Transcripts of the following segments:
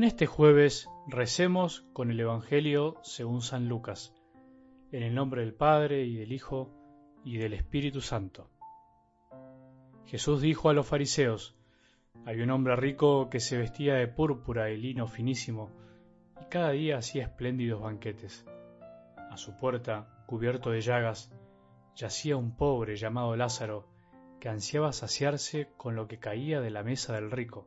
En este jueves recemos con el Evangelio según San Lucas, en el nombre del Padre y del Hijo y del Espíritu Santo. Jesús dijo a los fariseos, hay un hombre rico que se vestía de púrpura y lino finísimo, y cada día hacía espléndidos banquetes. A su puerta, cubierto de llagas, yacía un pobre llamado Lázaro, que ansiaba saciarse con lo que caía de la mesa del rico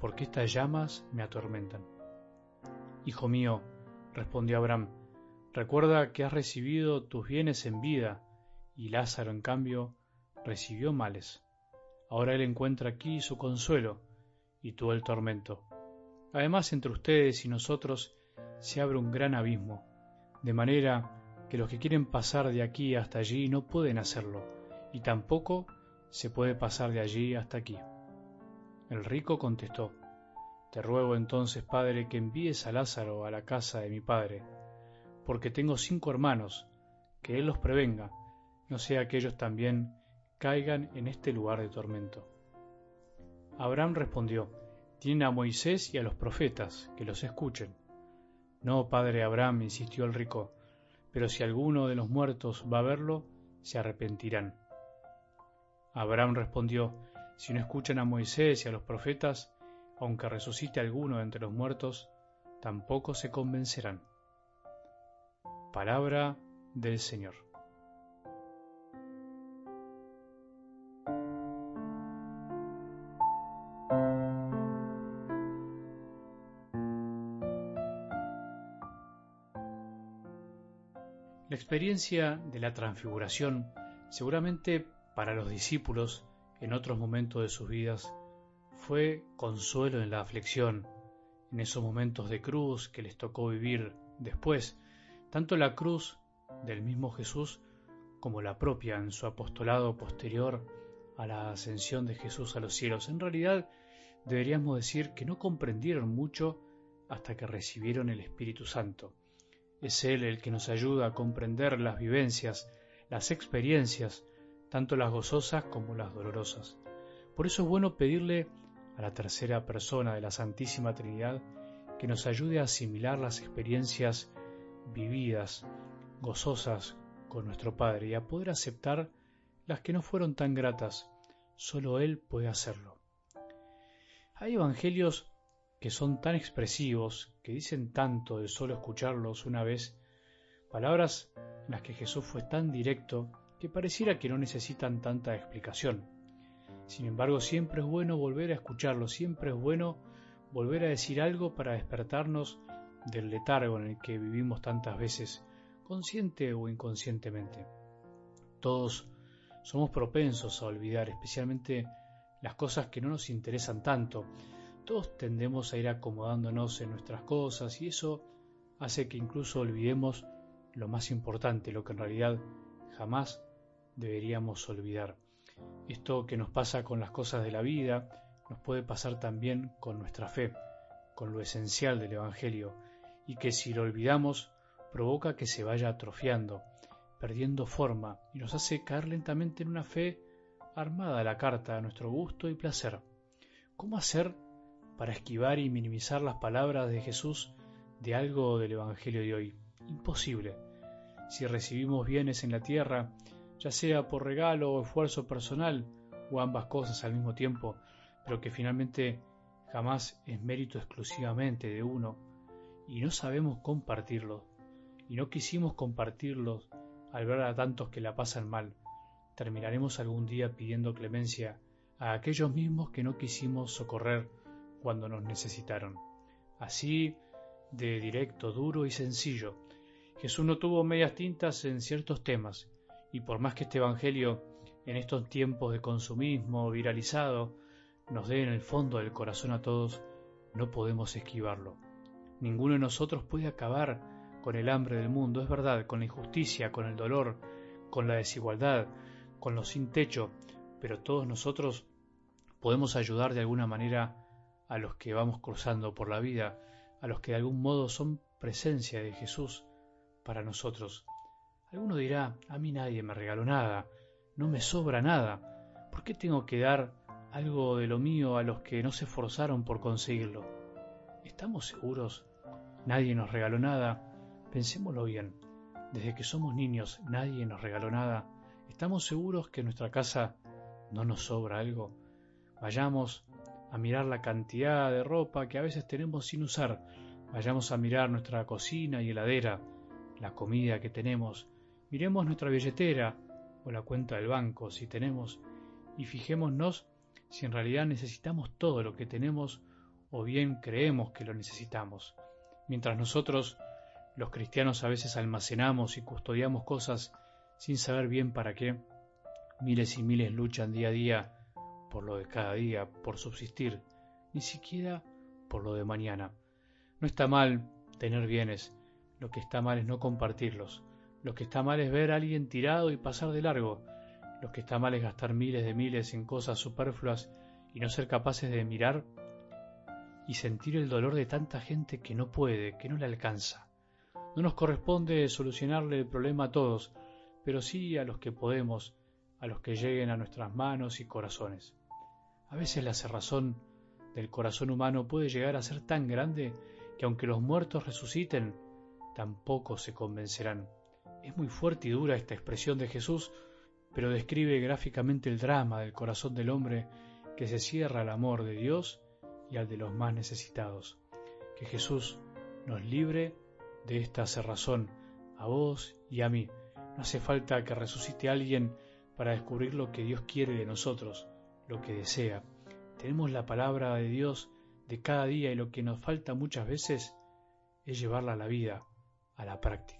porque estas llamas me atormentan. Hijo mío, respondió Abraham, recuerda que has recibido tus bienes en vida, y Lázaro, en cambio, recibió males. Ahora él encuentra aquí su consuelo, y tú el tormento. Además, entre ustedes y nosotros se abre un gran abismo, de manera que los que quieren pasar de aquí hasta allí no pueden hacerlo, y tampoco se puede pasar de allí hasta aquí. El rico contestó, Te ruego entonces, Padre, que envíes a Lázaro a la casa de mi Padre, porque tengo cinco hermanos, que él los prevenga, no sea que ellos también caigan en este lugar de tormento. Abraham respondió, Tienen a Moisés y a los profetas, que los escuchen. No, padre Abraham, insistió el rico, pero si alguno de los muertos va a verlo, se arrepentirán. Abraham respondió, si no escuchan a Moisés y a los profetas, aunque resucite alguno entre los muertos, tampoco se convencerán. Palabra del Señor. La experiencia de la transfiguración seguramente para los discípulos en otros momentos de sus vidas fue consuelo en la aflicción, en esos momentos de cruz que les tocó vivir después, tanto la cruz del mismo Jesús como la propia en su apostolado posterior a la ascensión de Jesús a los cielos. En realidad, deberíamos decir que no comprendieron mucho hasta que recibieron el Espíritu Santo. Es Él el que nos ayuda a comprender las vivencias, las experiencias tanto las gozosas como las dolorosas. Por eso es bueno pedirle a la tercera persona de la Santísima Trinidad que nos ayude a asimilar las experiencias vividas, gozosas con nuestro Padre y a poder aceptar las que no fueron tan gratas. Solo Él puede hacerlo. Hay evangelios que son tan expresivos, que dicen tanto de solo escucharlos una vez, palabras en las que Jesús fue tan directo que pareciera que no necesitan tanta explicación. Sin embargo, siempre es bueno volver a escucharlo, siempre es bueno volver a decir algo para despertarnos del letargo en el que vivimos tantas veces, consciente o inconscientemente. Todos somos propensos a olvidar, especialmente las cosas que no nos interesan tanto. Todos tendemos a ir acomodándonos en nuestras cosas y eso hace que incluso olvidemos lo más importante, lo que en realidad jamás deberíamos olvidar. Esto que nos pasa con las cosas de la vida nos puede pasar también con nuestra fe, con lo esencial del Evangelio, y que si lo olvidamos provoca que se vaya atrofiando, perdiendo forma, y nos hace caer lentamente en una fe armada a la carta a nuestro gusto y placer. ¿Cómo hacer para esquivar y minimizar las palabras de Jesús de algo del Evangelio de hoy? Imposible. Si recibimos bienes en la tierra ya sea por regalo o esfuerzo personal, o ambas cosas al mismo tiempo, pero que finalmente jamás es mérito exclusivamente de uno, y no sabemos compartirlo, y no quisimos compartirlos al ver a tantos que la pasan mal, terminaremos algún día pidiendo clemencia a aquellos mismos que no quisimos socorrer cuando nos necesitaron. Así, de directo, duro y sencillo, Jesús no tuvo medias tintas en ciertos temas, y por más que este Evangelio en estos tiempos de consumismo viralizado nos dé en el fondo del corazón a todos, no podemos esquivarlo. Ninguno de nosotros puede acabar con el hambre del mundo, es verdad, con la injusticia, con el dolor, con la desigualdad, con los sin techo, pero todos nosotros podemos ayudar de alguna manera a los que vamos cruzando por la vida, a los que de algún modo son presencia de Jesús para nosotros. Alguno dirá, a mí nadie me regaló nada, no me sobra nada, ¿por qué tengo que dar algo de lo mío a los que no se esforzaron por conseguirlo? ¿Estamos seguros? Nadie nos regaló nada. Pensémoslo bien. Desde que somos niños nadie nos regaló nada. ¿Estamos seguros que en nuestra casa no nos sobra algo? Vayamos a mirar la cantidad de ropa que a veces tenemos sin usar. Vayamos a mirar nuestra cocina y heladera, la comida que tenemos. Miremos nuestra billetera o la cuenta del banco si tenemos y fijémonos si en realidad necesitamos todo lo que tenemos o bien creemos que lo necesitamos. Mientras nosotros, los cristianos, a veces almacenamos y custodiamos cosas sin saber bien para qué, miles y miles luchan día a día por lo de cada día, por subsistir, ni siquiera por lo de mañana. No está mal tener bienes, lo que está mal es no compartirlos, lo que está mal es ver a alguien tirado y pasar de largo, lo que está mal es gastar miles de miles en cosas superfluas y no ser capaces de mirar y sentir el dolor de tanta gente que no puede, que no le alcanza. No nos corresponde solucionarle el problema a todos, pero sí a los que podemos, a los que lleguen a nuestras manos y corazones. A veces la cerrazón del corazón humano puede llegar a ser tan grande que aunque los muertos resuciten, tampoco se convencerán. Es muy fuerte y dura esta expresión de Jesús, pero describe gráficamente el drama del corazón del hombre que se cierra al amor de Dios y al de los más necesitados. Que Jesús nos libre de esta cerrazón, a vos y a mí. No hace falta que resucite alguien para descubrir lo que Dios quiere de nosotros lo que desea. Tenemos la palabra de Dios de cada día y lo que nos falta muchas veces es llevarla a la vida, a la práctica.